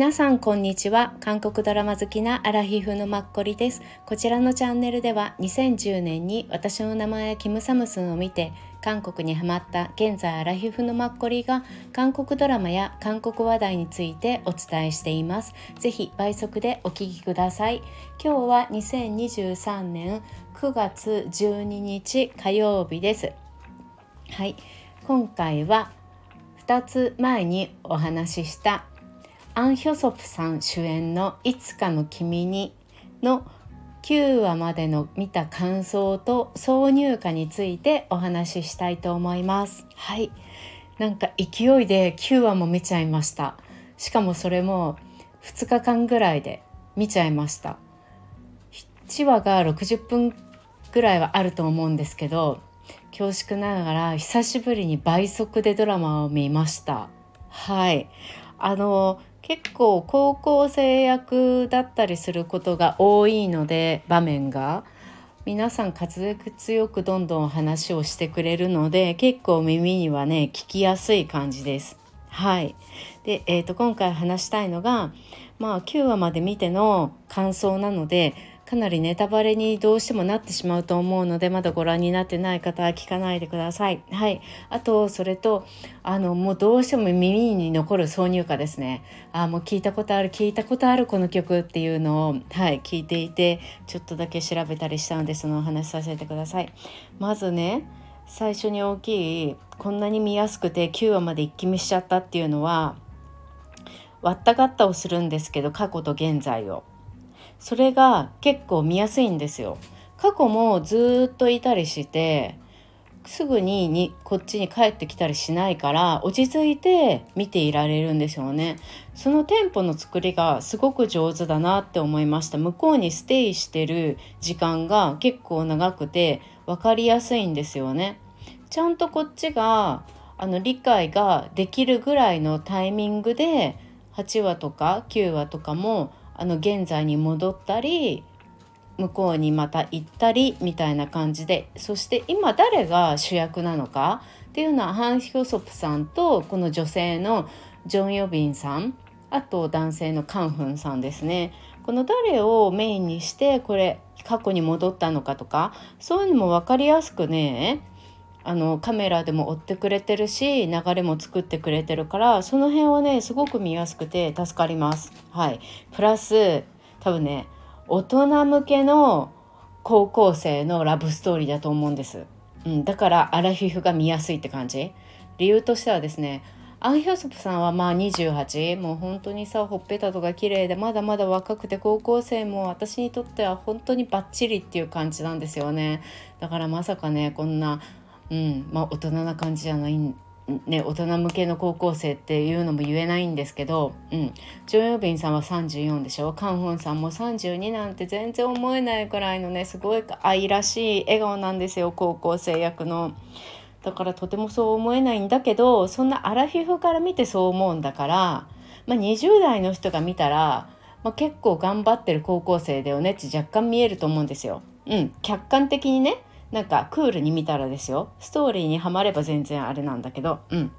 皆さんこんにちは。韓国ドラマ好きなアラヒフのマッコリです。こちらのチャンネルでは2010年に私の名前キムサムスンを見て韓国にハマった現在アラヒフのマッコリが韓国ドラマや韓国話題についてお伝えしています。ぜひ倍速でお聞きください。今日は2023年9月12日火曜日です。はい。今回は2つ前にお話ししたアン・ヒョソプさん主演の「いつかの君に」の9話までの見た感想と挿入歌についてお話ししたいと思います。はい。なんか勢いで9話も見ちゃいました。しかもそれも2日間ぐらいで見ちゃいました。1話が60分ぐらいはあると思うんですけど恐縮ながら久しぶりに倍速でドラマを見ました。はい。あの結構高校生役だったりすることが多いので場面が皆さん滑舌強くどんどん話をしてくれるので結構耳にはね聞きやすい感じです。はいで、えーと今回話したいのが、まあ、9話まで見ての感想なのでかなりネタバレにどうしてもなってしまうと思うのでまだご覧になってない方は聞かないでください。はい、あとそれとあのもうどうしても耳に残る挿入歌ですね。あもう聞いたことある聞いたことあるこの曲っていうのを、はい、聞いていてちょっとだけ調べたりしたのでそのお話しさせてください。まずね最初に大きいこんなに見やすくて9話まで一気見しちゃったっていうのは割ったがったをするんですけど過去と現在を。それが結構見やすいんですよ。過去もずっといたりしてすぐににこっちに帰ってきたりしないから落ち着いて見ていられるんですよね。そのテンポの作りがすごく上手だなって思いました。向こうにステイしてる時間が結構長くて分かりやすいんですよね。ちゃんとこっちがあの理解ができるぐらいのタイミングで8話とか9話とかもあの現在に戻ったり向こうにまた行ったりみたいな感じでそして今誰が主役なのかっていうのはハン・ヒョソプさんとこの女性のジョン・ヨビンさんあと男性のカンフンさんですね。この誰をメインにしてこれ過去に戻ったのかとかそういうのも分かりやすくねあのカメラでも追ってくれてるし流れも作ってくれてるからその辺はねすごく見やすくて助かります。はい、プラス多分ね大人向けの高校生のラブストーリーだと思うんです。うん、だからアラフィフが見やすいって感じ。理由としてはですねアン・ヒョソプさんはまあ28もう本当にさほっぺたとか綺麗でまだまだ若くて高校生も私にとっては本当にバッチリっていう感じなんですよねだからまさかねこんなうんまあ、大人な感じじゃないね大人向けの高校生っていうのも言えないんですけど、うん、ジョン・ヨビンさんは34でしょ？カン・フンさんも32なんて全然思えないくらいのねすごい愛らしい笑顔なんですよ高校生役の。だからとてもそう思えないんだけどそんなアラフィフから見てそう思うんだから、まあ、20代の人が見たら、まあ、結構頑張ってる高校生だよねって若干見えると思うんですよ。うん、客観的にねなんかクールに見たらですよ。ストーリーにはまれば全然あれなんだけど。うん。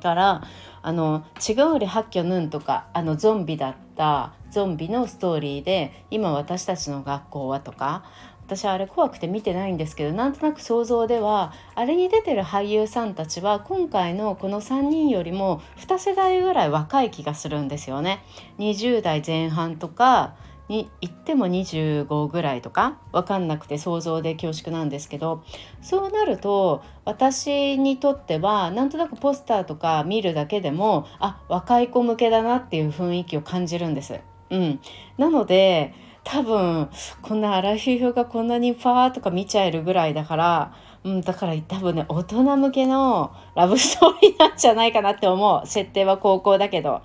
からあの「違うり発狂ヌン」とかあのゾンビだったゾンビのストーリーで今私たちの学校はとか私はあれ怖くて見てないんですけどなんとなく想像ではあれに出てる俳優さんたちは今回のこの3人よりも2世代ぐらい若い気がするんですよね。20代前半とかに行っても25ぐらいとか分かんなくて想像で恐縮なんですけどそうなると私にとってはなんとなくポスターとか見るだけでもあ若い子向けだなっていう雰囲気を感じるんです。うん、なので多分こんなアラフィフがこんなにパーとか見ちゃえるぐらいだから、うん、だから多分ね大人向けのラブストーリーなんじゃないかなって思う。設定は高校だけど。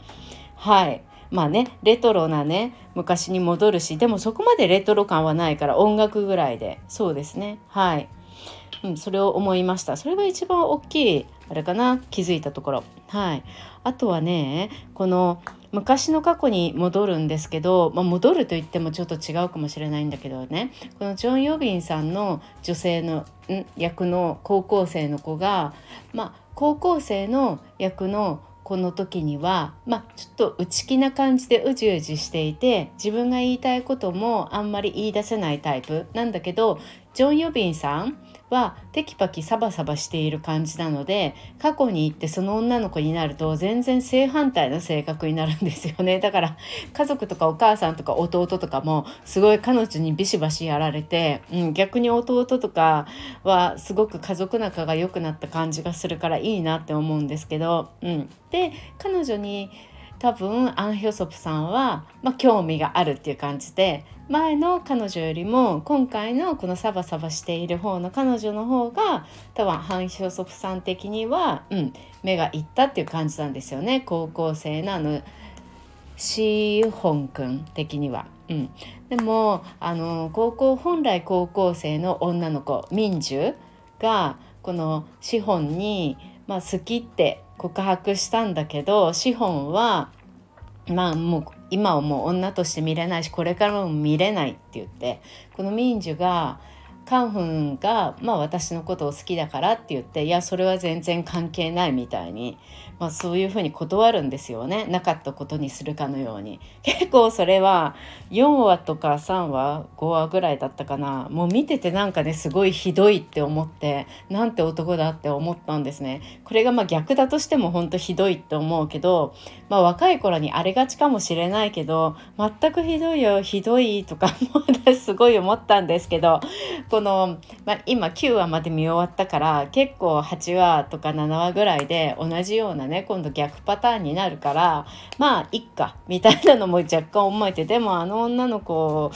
はい。まあねレトロなね昔に戻るしでもそこまでレトロ感はないから音楽ぐらいで。そうですね。はい、うん、それを思いました。それが一番大きいあれかな気づいたところ。はい。あとはねこの昔の過去に戻るんですけど、まあ、戻ると言ってもちょっと違うかもしれないんだけどね。このジョン・ヨビンさんの女性の役の高校生の子が、まあ、高校生の役のこの時にはまあちょっと内気な感じでうじうじしていて自分が言いたいこともあんまり言い出せないタイプなんだけどジョン・ヨビンさんはテキパキサバサバしている感じなので過去に行ってその女の子になると全然正反対の性格になるんですよね。だから家族とかお母さんとか弟とかもすごい彼女にビシバシやられて、うん、逆に弟とかはすごく家族仲が良くなった感じがするからいいなって思うんですけど、うん、で彼女に多分アン・ヒョソプさんは、まあ、興味があるっていう感じで前の彼女よりも今回のこのサバサバしている方の彼女の方が多分ハン・ヒョソプさん的には、うん、目がいったっていう感じなんですよね高校生のあのシーホン君的には。うん、でもあの高校本来高校生の女の子ミンジュがこのシホンに、まあ、好きって告白したんだけどシホンはまあもう今はもう女として見れないしこれからも見れないって言ってこのミンジュがカンフンが、まあ、私のことを好きだからって言っていやそれは全然関係ないみたいにまあ、そういうふうに断るんですよね。なかったことにするかのように。結構それは4話とか3話5話ぐらいだったかな。もう見ててなんかねすごいひどいって思ってなんて男だって思ったんですね。これがまあ逆だとしても本当ひどいって思うけど、まあ、若い頃にあれがちかもしれないけど全くひどいよひどいとか も私すごい思ったんですけどこの、まあ、今9話まで見終わったから結構8話とか7話ぐらいで同じようなねね今度逆パターンになるからまあいっかみたいなのも若干思えてでもあの女の子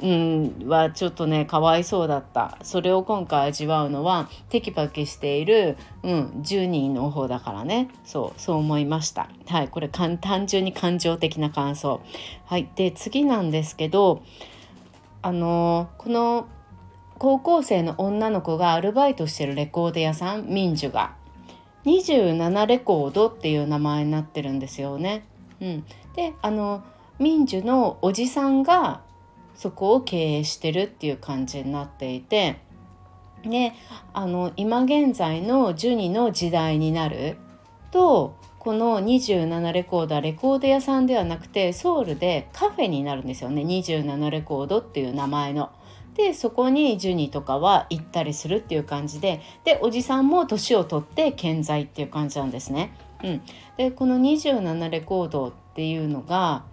うん、はちょっとねかわいそうだった。それを今回味わうのはテキパキしている、うん、10人の方だからね。そうそう思いました。はいこれ単純に感情的な感想。はいで次なんですけどあのこの高校生の女の子がアルバイトしてるレコード屋さん民樹が。27レコードっていう名前になってるんですよね。うん、であの民樹のおじさんがそこを経営してるっていう感じになっていてであの今現在のジュニの時代になるとこの27レコードはレコード屋さんではなくてソウルでカフェになるんですよね27レコードっていう名前の。でそこにジュニとかは行ったりするっていう感じででおじさんも年を取って健在っていう感じなんですね。うん、でこの27レコードっていうのが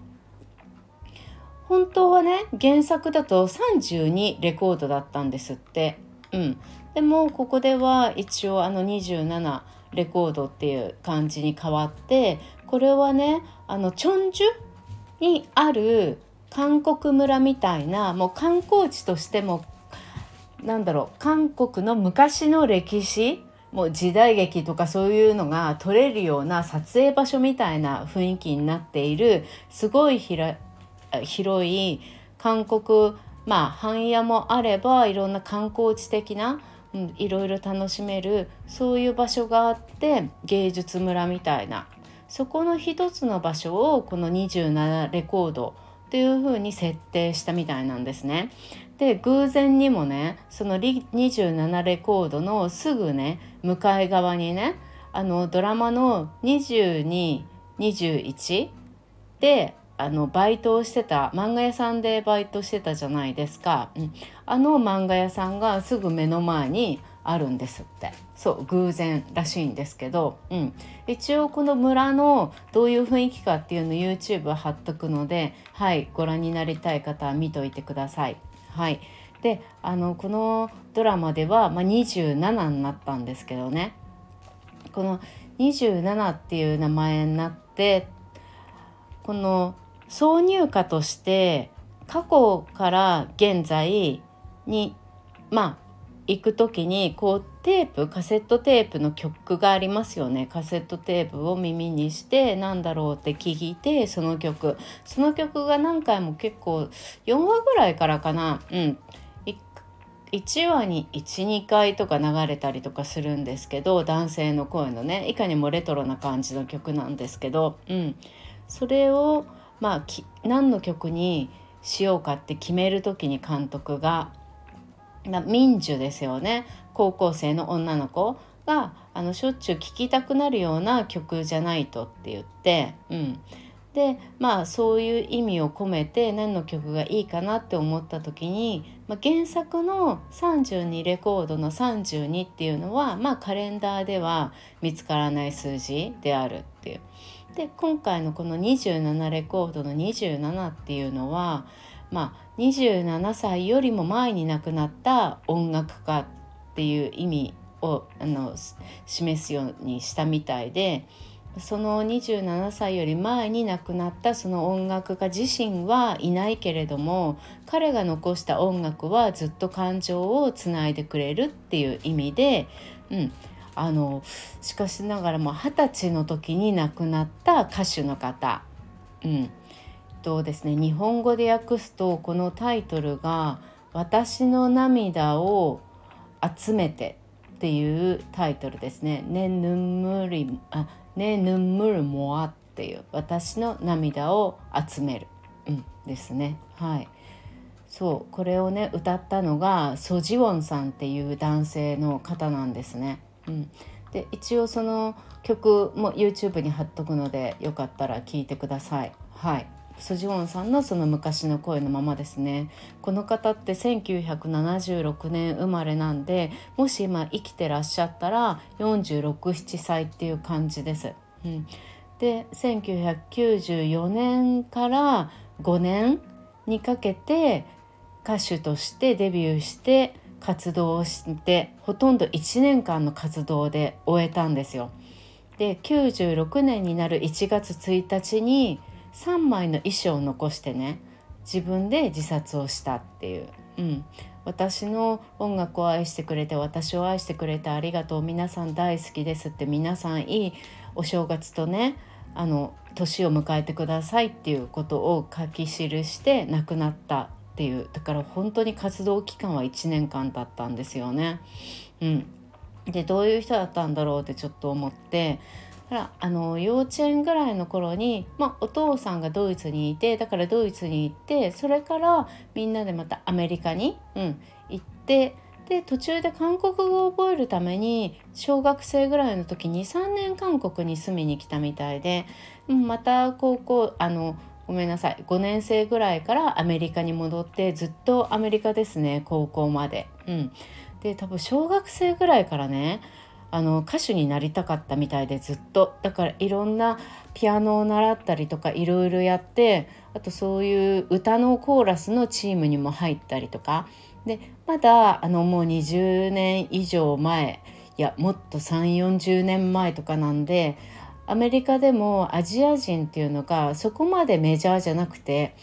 本当はね原作だと32レコードだったんですって。うん、でもここでは一応あの27レコードっていう感じに変わってこれはねあのチョンジュにある韓国村みたいなもう観光地としてもなんだろう韓国の昔の歴史もう時代劇とかそういうのが撮れるような撮影場所みたいな雰囲気になっているすごい広い韓国まあ半屋もあればいろんな観光地的な、うん、いろいろ楽しめるそういう場所があって芸術村みたいな。そこの一つの場所をこの27レコードっていう風に設定したみたいなんですね。で偶然にもねその27レコードのすぐね向かい側にねあのドラマの2221であのバイトをしてた漫画屋さんでバイトしてたじゃないですか、うん、あの漫画屋さんがすぐ目の前にあるんですって。そう偶然らしいんですけど、うん、一応この村のどういう雰囲気かっていうの YouTube 貼っとくのではいご覧になりたい方は見といてください。はい。であのこのドラマでは、まあ、27になったんですけどね。この27っていう名前になってこの挿入歌として過去から現在にまあ行く時にこうテープカセットテープの曲がありますよね。カセットテープを耳にしてなんだろうって聞いてその曲。その曲が何回も結構4話ぐらいからかな。うん。1話に12回とか流れたりとかするんですけど男性の声のね。いかにもレトロな感じの曲なんですけど、うん、それをまあ何の曲にしようかって決める時に監督が民樹ですよね高校生の女の子があのしょっちゅう聴きたくなるような曲じゃないとって言って、うん、でまあそういう意味を込めて何の曲がいいかなって思った時に、まあ、原作の32レコードの32っていうのは、まあ、カレンダーでは見つからない数字であるっていう。で今回のこの27レコードの27っていうのは、まあ、27歳よりも前に亡くなった音楽家っていう意味をあの示すようにしたみたいで。その27歳より前に亡くなったその音楽家自身はいないけれども彼が残した音楽はずっと感情をつないでくれるっていう意味で、うん、あのしかしながらも二十歳の時に亡くなった歌手の方、うん、とですね日本語で訳すとこのタイトルが「私の涙を集めて」っていうタイトルですね。ねぬむりあねぬむるもあっていう私の涙を集める、うん、ですね。はい。そうこれをね歌ったのがソジウォンさんっていう男性の方なんですね、うん、で一応その曲も YouTube に貼っとくのでよかったら聴いてください。はい。ソジウォンさんのその昔の声のままですねこの方って1976年生まれなんでもし今生きてらっしゃったら467歳っていう感じです。うん、で1994年から5年にかけて歌手としてデビューして活動をしてほとんど1年間の活動で終えたんですよ。で96年になる1月1日に3枚の遺書を残してね自分で自殺をしたっていう、うん、私の音楽を愛してくれて私を愛してくれてありがとう皆さん大好きですって皆さんいいお正月とねあの年を迎えてくださいっていうことを書き記して亡くなったっていう。だから本当に活動期間は1年間だったんですよね。うん、でどういう人だったんだろうってちょっと思ってらあの幼稚園ぐらいの頃に、まあ、お父さんがドイツにいてだからドイツに行ってそれからみんなでまたアメリカに、うん、行ってで途中で韓国語を覚えるために小学生ぐらいの時に3年韓国に住みに来たみたいで、うん、また高校あのごめんなさい5年生ぐらいからアメリカに戻ってずっとアメリカですね高校まで。うん、で多分小学生ぐらいからねあの歌手になりたかったみたいでずっと。だからいろんなピアノを習ったりとかいろいろやってあとそういう歌のコーラスのチームにも入ったりとか。でまだあのもう20年以上前いやもっと3 4 0年前とかなんでアメリカでもアジア人っていうのがそこまでメジャーじゃなくて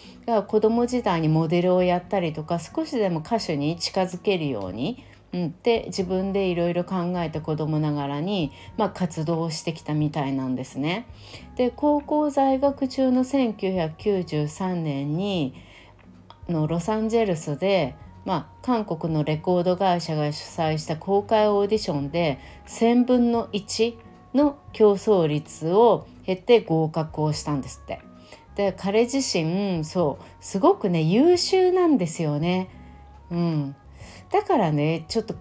子供時代にモデルをやったりとか少しでも歌手に近づけるようにうん、で自分でいろいろ考えて子供ながらに、まあ、活動してきたみたいなんですね。で高校在学中の1993年にのロサンゼルスで、まあ、韓国のレコード会社が主催した公開オーディションで1,000分の1の競争率を経て合格をしたんですって。で彼自身そうすごくね優秀なんですよね。うん、だからねちょっと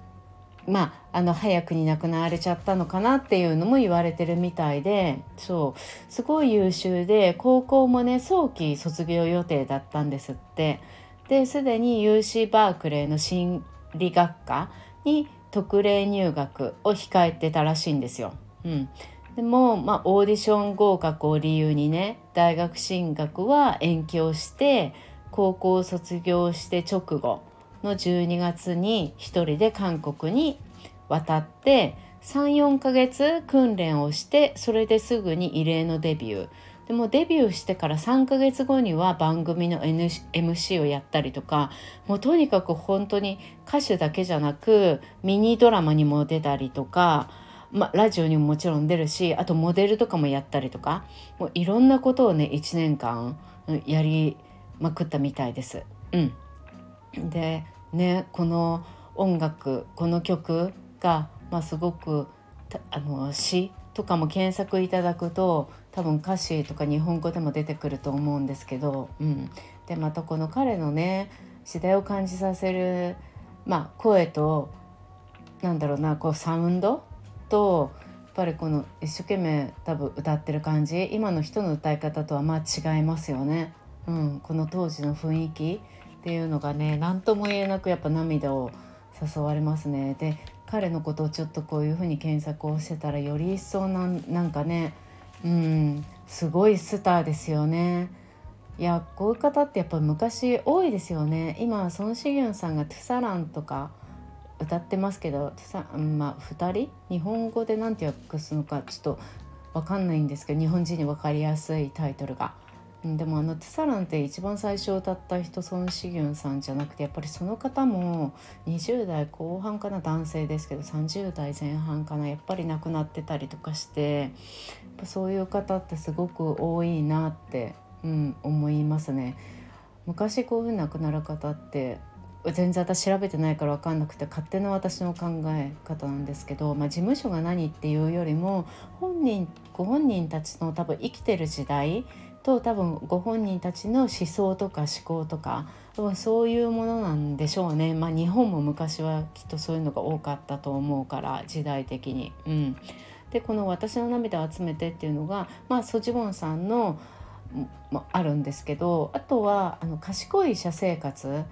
まあ、あの早くに亡くなられちゃったのかなっていうのも言われてるみたいでそう。すごい優秀で高校もね早期卒業予定だったんですって。ですでに UC バークレーの心理学科に特例入学を控えてたらしいんですよ。うん、でも、まあ、オーディション合格を理由にね大学進学は延期をして高校を卒業して直後の12月に1人で韓国に渡って34ヶ月訓練をしてそれですぐに異例のデビューでもデビューしてから3ヶ月後には番組の MC をやったりとかもうとにかく本当に歌手だけじゃなくミニドラマにも出たりとか、まラジオにももちろん出るしあとモデルとかもやったりとかもういろんなことをね1年間やりまくったみたいです。うん、でねこの音楽この曲が、まあ、すごくあの詩とかも検索いただくと多分歌詞とか日本語でも出てくると思うんですけど、うん、でまたこの彼のね時代を感じさせる、まあ、声となんだろうなこうサウンドとやっぱりこの一生懸命多分歌ってる感じ今の人の歌い方とはまあ違いますよね。うん、この当時の雰囲気っていうのがね何とも言えなくやっぱ涙を誘われますね。で彼のことをちょっとこういうふうに検索をしてたらより一層なんなんかねうんすごいスターですよね。いやこういう方ってやっぱ昔多いですよね今孫子元さんが「トゥサラン」とか歌ってますけどさ、まあ、2人？日本語で何て訳すのかちょっと分かんないんですけど日本人に分かりやすいタイトルが。でもあの「トゥサラン」って一番最初歌った人孫子元さんじゃなくてやっぱりその方も20代後半かな男性ですけど30代前半かなやっぱり亡くなってたりとかしてやっぱそういう方ってすごく多いなってうん、思いますね。昔こういうふうに亡くなる方って全然私調べてないから分かんなくて勝手な私の考え方なんですけど、まあ、事務所が何っていうよりも本人ご本人たちの多分生きてる時代と多分ご本人たちの思想とか思考とか多分そういうものなんでしょうね。まあ、日本も昔はきっとそういうのが多かったと思うから時代的に。うん、でこの「私の涙を集めて」っていうのが、まあ、ソジボンさんの「もあるんですけどあとはあの賢い社生活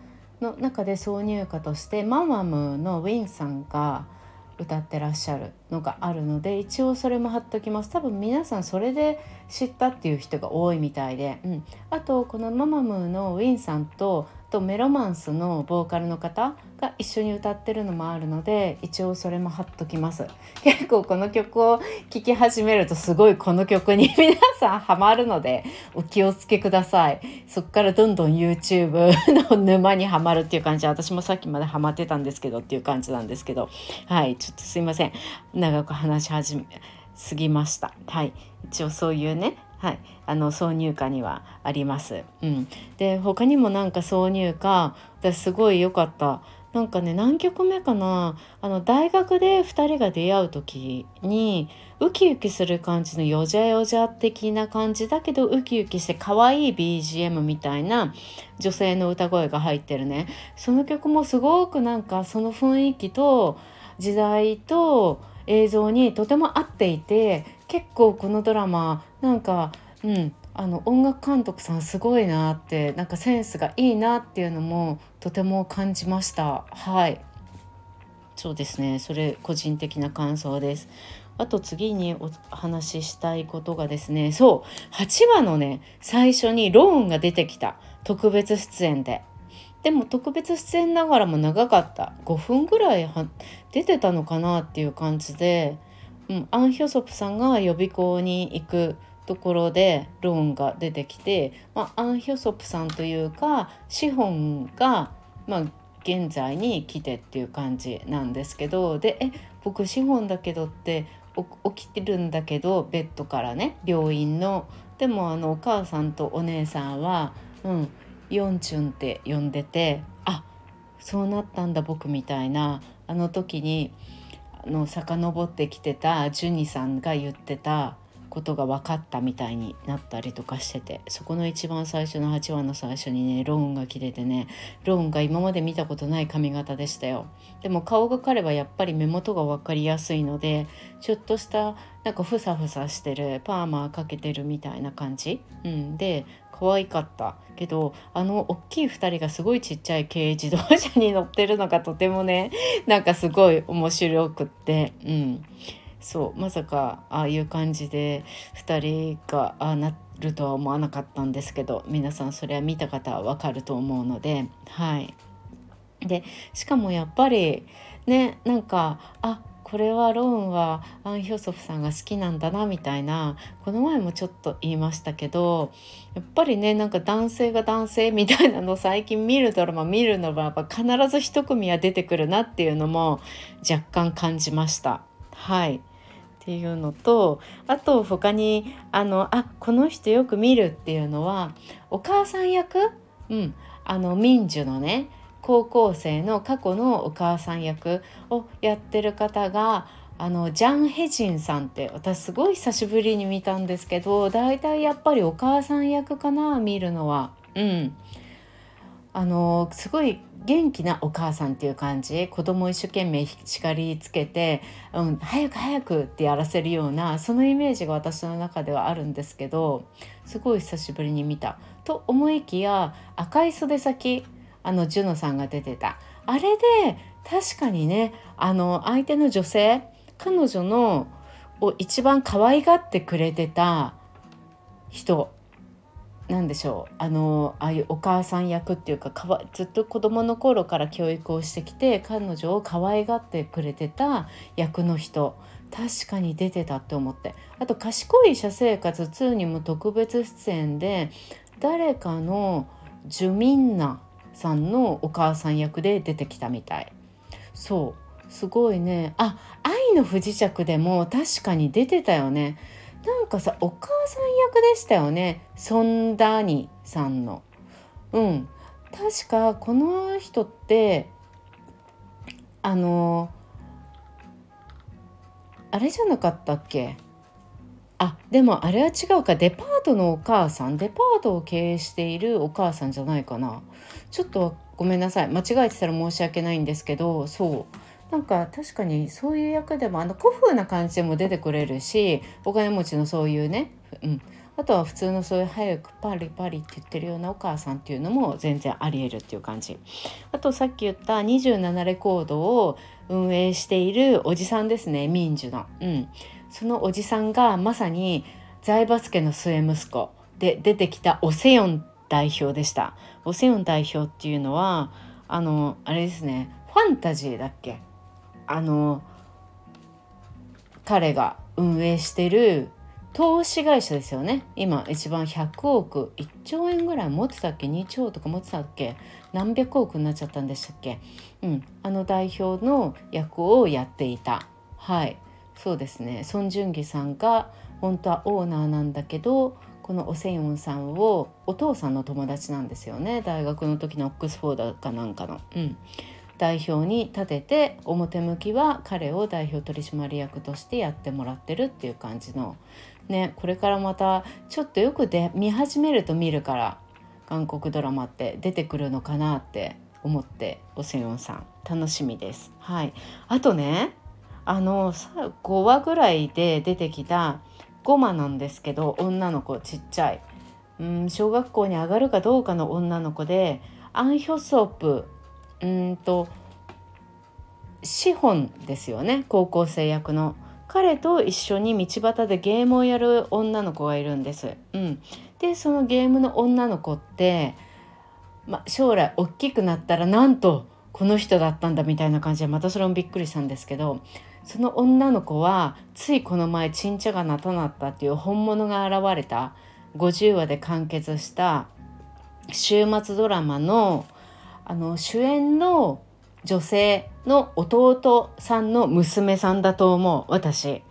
の中で挿入歌としてマンマムのウィンさんが歌ってらっしゃるのがあるので一応それも貼っときます。多分皆さんそれで知ったっていう人が多いみたいで、うん、あとこのママムーのウィンさんととメロマンスのボーカルの方が一緒に歌ってるのもあるので一応それも貼っときます。結構この曲を聴き始めるとすごいこの曲に皆さんハマるのでお気をつけください。そっからどんどん YouTube の沼にはまるっていう感じ私もさっきまでハマってたんですけどっていう感じなんですけど。はいちょっとすいません。長く話し始めすぎました。はい一応そういうねはい、あの挿入歌にはあります。うん、で他にもなんか挿入歌私すごい良かった。なんかね何曲目かなあの大学で2人が出会う時にウキウキする感じのよじゃよじゃ的な感じだけどウキウキして可愛い BGM みたいな女性の歌声が入ってるねその曲もすごくなんかその雰囲気と時代と映像にとても合っていて結構このドラマなんかうんあの音楽監督さんすごいなってなんかセンスがいいなっていうのもとても感じました。はい。そうですね。それ個人的な感想です。あと次にお話ししたいことがですねそう8話のね最初にローンが出てきた。特別出演で。でも特別出演ながらも長かった。5分ぐらい出てたのかなっていう感じでうん、アン・ヒョソプさんが予備校に行くところでローンが出てきて、まあ、アン・ヒョソプさんというか資本が、まあ、現在に来てっていう感じなんですけどでえ僕資本だけどって起きてるんだけどベッドからね病院の。でもあのお母さんとお姉さんは、うん、ヨンチュンって呼んでてあそうなったんだ僕みたいな。あの時にあの遡ってきてたジュニさんが言ってたことが分かったみたいになったりとかしててそこの一番最初の8話の最初にねローンが切れてねローンが今まで見たことない髪型でしたよ。でも顔が彼はやっぱり目元が分かりやすいのでちょっとしたなんかふさふさしてるパーマかけてるみたいな感じ、うん、で可愛かった。けどあの大きい2人がすごいちっちゃい軽自動車に乗ってるのがとてもねなんかすごい面白くって。うん。そうまさかああいう感じで2人がああなるとは思わなかったんですけど皆さんそれは見た方はわかると思うのではい。でしかもやっぱりねなんかあこれはローンはアン・ヒョソフさんが好きなんだなみたいなこの前もちょっと言いましたけどやっぱりねなんか男性が男性みたいなの最近見るドラマ見るのは必ず一組は出てくるなっていうのも若干感じました。はいっていうのとあと他にあのあこの人よく見るっていうのはお母さん役、うん、あの民樹のね高校生の過去のお母さん役をやってる方があのジャン・ヘジンさんって私すごい久しぶりに見たんですけど大体やっぱりお母さん役かな見るのは。うん。あのすごい元気なお母さんっていう感じ子供一生懸命叱りつけて、うん、早く早くってやらせるようなそのイメージが私の中ではあるんですけどすごい久しぶりに見た。と思いきや赤い袖先あのジュノさんが出てたあれで確かにねあの相手の女性彼女のを一番可愛がってくれてた人なんでしょう。あのああいうお母さん役っていうかかわずっと子どもの頃から教育をしてきて彼女を可愛がってくれてた役の人確かに出てたって思って。あと「賢い社生活2」にも特別出演で誰かのジュミンナさんのお母さん役で出てきたみたい。そう。すごいね。あ愛の不時着でも確かに出てたよね。なんかさお母さん役でしたよね。ソンダーニさんの。うん。確かこの人ってあのあれじゃなかったっけ？あでもあれは違うか。デパートのお母さん？デパートを経営しているお母さんじゃないかな。ちょっとごめんなさい。間違えてたら申し訳ないんですけどそう。なんか確かにそういう役でもあの古風な感じでも出てくれるしお金持ちのそういうね、うん、あとは普通のそういう早くパリパリって言ってるようなお母さんっていうのも全然ありえるっていう感じ。あとさっき言った27レコードを運営しているおじさんですね民樹の、うん、そのおじさんがまさに財閥家の末息子で出てきたオセヨン代表でした。オセヨン代表っていうのはあのあれですねファンタジーだっけ？あの彼が運営してる投資会社ですよね。今一番100億1兆円ぐらい持ってたっけ？2兆とか持ってたっけ？何百億になっちゃったんでしたっけ？うん。あの代表の役をやっていた。はい。そうですね。ソン・ジュンギさんが本当はオーナーなんだけどこのオセヨンさんをお父さんの友達なんですよね。大学の時のオックスフォードかなんかの。うん。代表に立てて表向きは彼を代表取締役としてやってもらってるっていう感じのねこれからまたちょっとよくで見始めると見るから韓国ドラマって出てくるのかなって思っておせよんさん楽しみです。はい、あとねあの5話ぐらいで出てきたゴマなんですけど女の子ちっちゃいうん小学校に上がるかどうかの女の子でアン・ヒョソープうんと資本ですよね高校生役の。彼と一緒に道端でゲームをやる女の子がいるんです。うん、でそのゲームの女の子って、ま、将来大きくなったらなんとこの人だったんだみたいな感じでまたそれもびっくりしたんですけどその女の子はついこの前ちんちゃがなたなったっていう本物が現れた。50話で完結した週末ドラマのあの主演の女性の弟さんの娘さんだと思う私、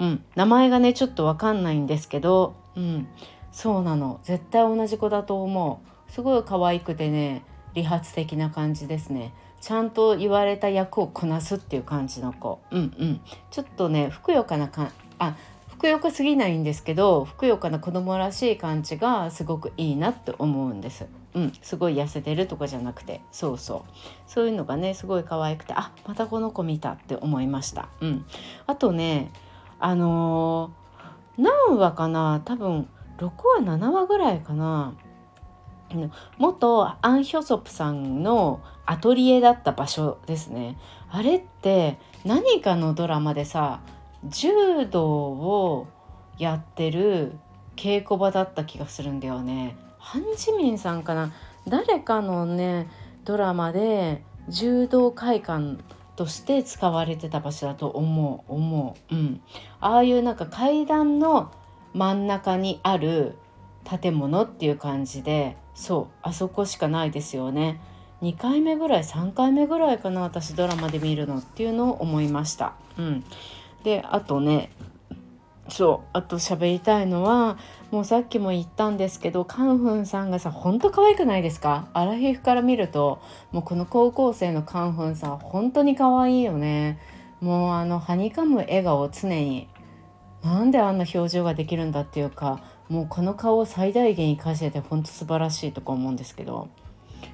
うん、名前がねちょっと分かんないんですけど、うん、そうなの。絶対同じ子だと思う。すごい可愛くてね理髪的な感じですね。ちゃんと言われた役をこなすっていう感じの子。うんうん。ちょっとねふくよかなかあふくよかすぎないんですけどふくよかな子供らしい感じがすごくいいなって思うんです。うん、すごい痩せてるとかじゃなくて。そうそう。そういうのがねすごい可愛くてあまたこの子見たって思いました。うん、あとねあのー、何話かな多分6話7話ぐらいかな。元アン・ヒョソプさんのアトリエだった場所ですね。あれって何かのドラマでさ柔道をやってる稽古場だった気がするんだよね。ハン・ジミンさんかな。誰かのねドラマで柔道会館として使われてた場所だと思う。思う。うん。ああいうなんか階段の真ん中にある建物っていう感じでそう。あそこしかないですよね。2回目ぐらい3回目ぐらいかな私ドラマで見るのっていうのを思いました。うん。であとねそうあと喋りたいのはもうさっきも言ったんですけどカンフンさんがさほんと可愛くないですか？アラヒフから見るともうこの高校生のカンフンさん本当に可愛いよね。もうあのはにかむ笑顔常になんであんな表情ができるんだっていうかもうこの顔を最大限生かしててほんと素晴らしいとか思うんですけど。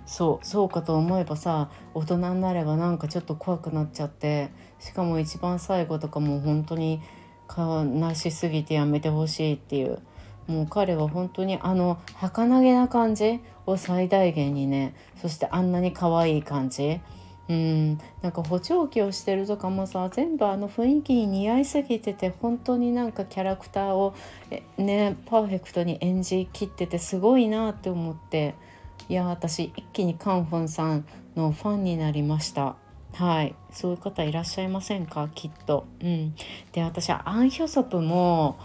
そうそうかと思えばさ大人になればなんかちょっと怖くなっちゃってしかも一番最後とかもう本当に悲しすぎてやめてほしいっていう。もう彼は本当にあの儚げな感じを最大限にねそしてあんなに可愛い感じ。うん。なんか補聴器をしてるとかもさ全部あの雰囲気に似合いすぎてて本当になんかキャラクターをねパーフェクトに演じきっててすごいなって思って。いや私一気にカンフォンさんのファンになりました。はい。そういう方いらっしゃいませんか？きっと。うん、で私はアン・ヒョソプも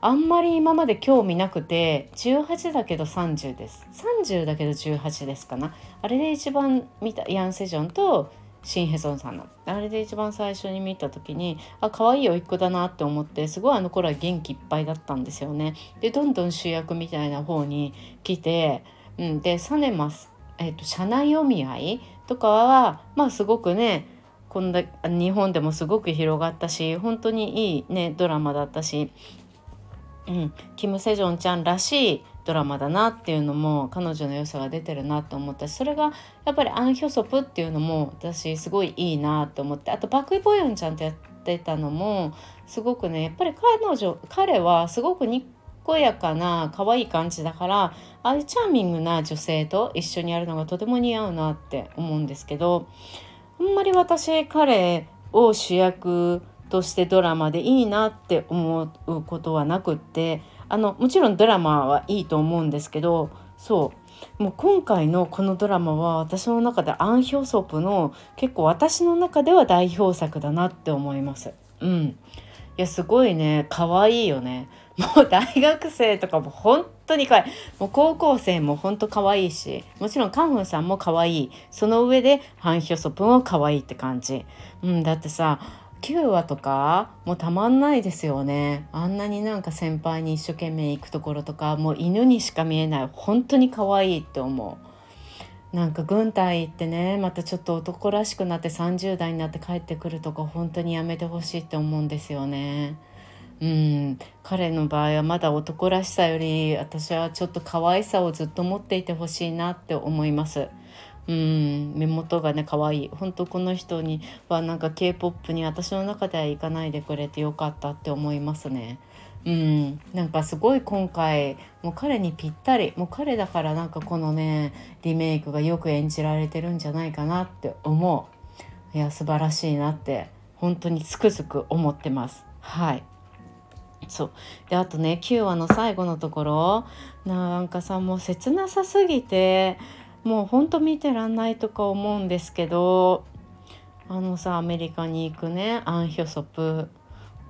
あんまり今まで興味なくて18だけど30です。30だけど18ですかな。あれで一番見たヤン・セジョンとシン・ヘソンさんの。あれで一番最初に見た時にあ可愛いおいっ子だなって思ってすごいあの頃は元気いっぱいだったんですよね。でどんどん主役みたいな方に来て、うん、でサネマス、えーと、社内お見合いとかはまあすごくねこんだ日本でもすごく広がったし本当にいいねドラマだったしうん、キム・セジョンちゃんらしいドラマだなっていうのも彼女の良さが出てるなと思ったしそれがやっぱりアン・ヒョソプっていうのも私すごいいいなと思ってあとパク・イ・ボヨンちゃんとやってたのもすごくねやっぱり彼女彼はすごくにっこやかな可愛い感じだからああいうチャーミングな女性と一緒にやるのがとても似合うなって思うんですけどあんまり私彼を主役としてドラマでいいなって思うことはなくってあのもちろんドラマはいいと思うんですけどそうもう今回のこのドラマは私の中でアン・ヒョソプの結構私の中では代表作だなって思います。うん、いやすごいね可愛いよね。もう大学生とかも本当に可愛い。もう高校生も本当可愛いしもちろんカンフンさんも可愛い。その上でハン・ヒョソプも可愛いって感じ。うん、だってさ9話とかもうたまんないですよね。あんなになんか先輩に一生懸命行くところとかもう犬にしか見えない。本当に可愛いって思う。なんか軍隊行ってねまたちょっと男らしくなって30代になって帰ってくるとか本当にやめてほしいって思うんですよね。うん。彼の場合はまだ男らしさより私はちょっと可愛さをずっと持っていてほしいなって思います。うん。目元がね可愛い。本当この人にはなんか k p o p に私の中では行かないでくれてよかったって思いますね。うん。なんかすごい今回もう彼にぴったりもう彼だからなんかこのねリメイクがよく演じられてるんじゃないかなって思う。いや素晴らしいなって本当につくづく思ってます。はい。そう。であとね9話の最後のところなんかさもう切なさすぎてもうほんと見てらんないとか思うんですけどあのさアメリカに行くねアン・ヒョソプ。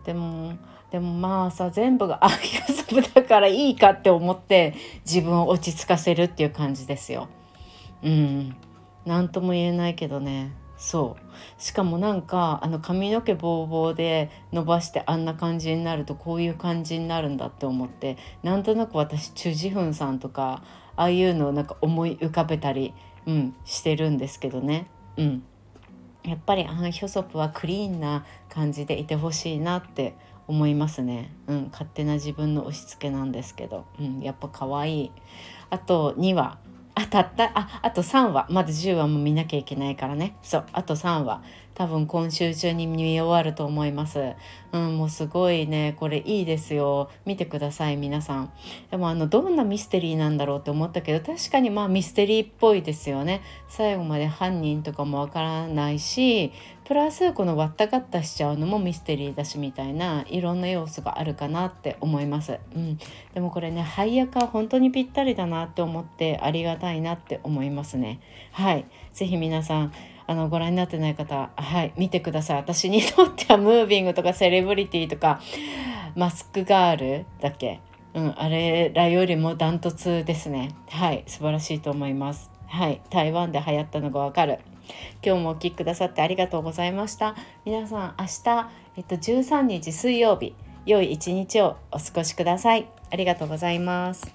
でもでもまあさ全部が アン・ヒョソプだからいいかって思って自分を落ち着かせるっていう感じですよ。うん。何とも言えないけどね。そう。しかもなんかあの髪の毛ボーボーで伸ばしてあんな感じになるとこういう感じになるんだって思ってなんとなく私チュ・ジフンさんとかああいうのをなんか思い浮かべたり、うん、してるんですけどね。うん、やっぱりアン・ヒョソプはクリーンな感じでいてほしいなって思いますね、うん、勝手な自分の押し付けなんですけど、うん、やっぱ可愛い。あと2話あたった。ああと3話。まだ10話も見なきゃいけないからね。そうあと3話。多分今週中に見終わると思います。うん、もうすごいね、これいいですよ。見てください、皆さん。でもあの、どんなミステリーなんだろうって思ったけど、確かにまあミステリーっぽいですよね。最後まで犯人とかもわからないし、プラスこの割ったかったしちゃうのもミステリーだしみたいないろんな要素があるかなって思います。うん、でもこれね配役は本当にぴったりだなって思ってありがたいなって思いますね。はい、ぜひ皆さんあのご覧になってない方はい見てください。私にとってはムービングとかセレブリティとかマスクガールだっけ？うんあれらよりもダントツですね。はい素晴らしいと思います。はい台湾で流行ったのがわかる。今日もお聴きくださってありがとうございました。皆さん明日、えっと、13日水曜日良い一日をお過ごしください。ありがとうございます。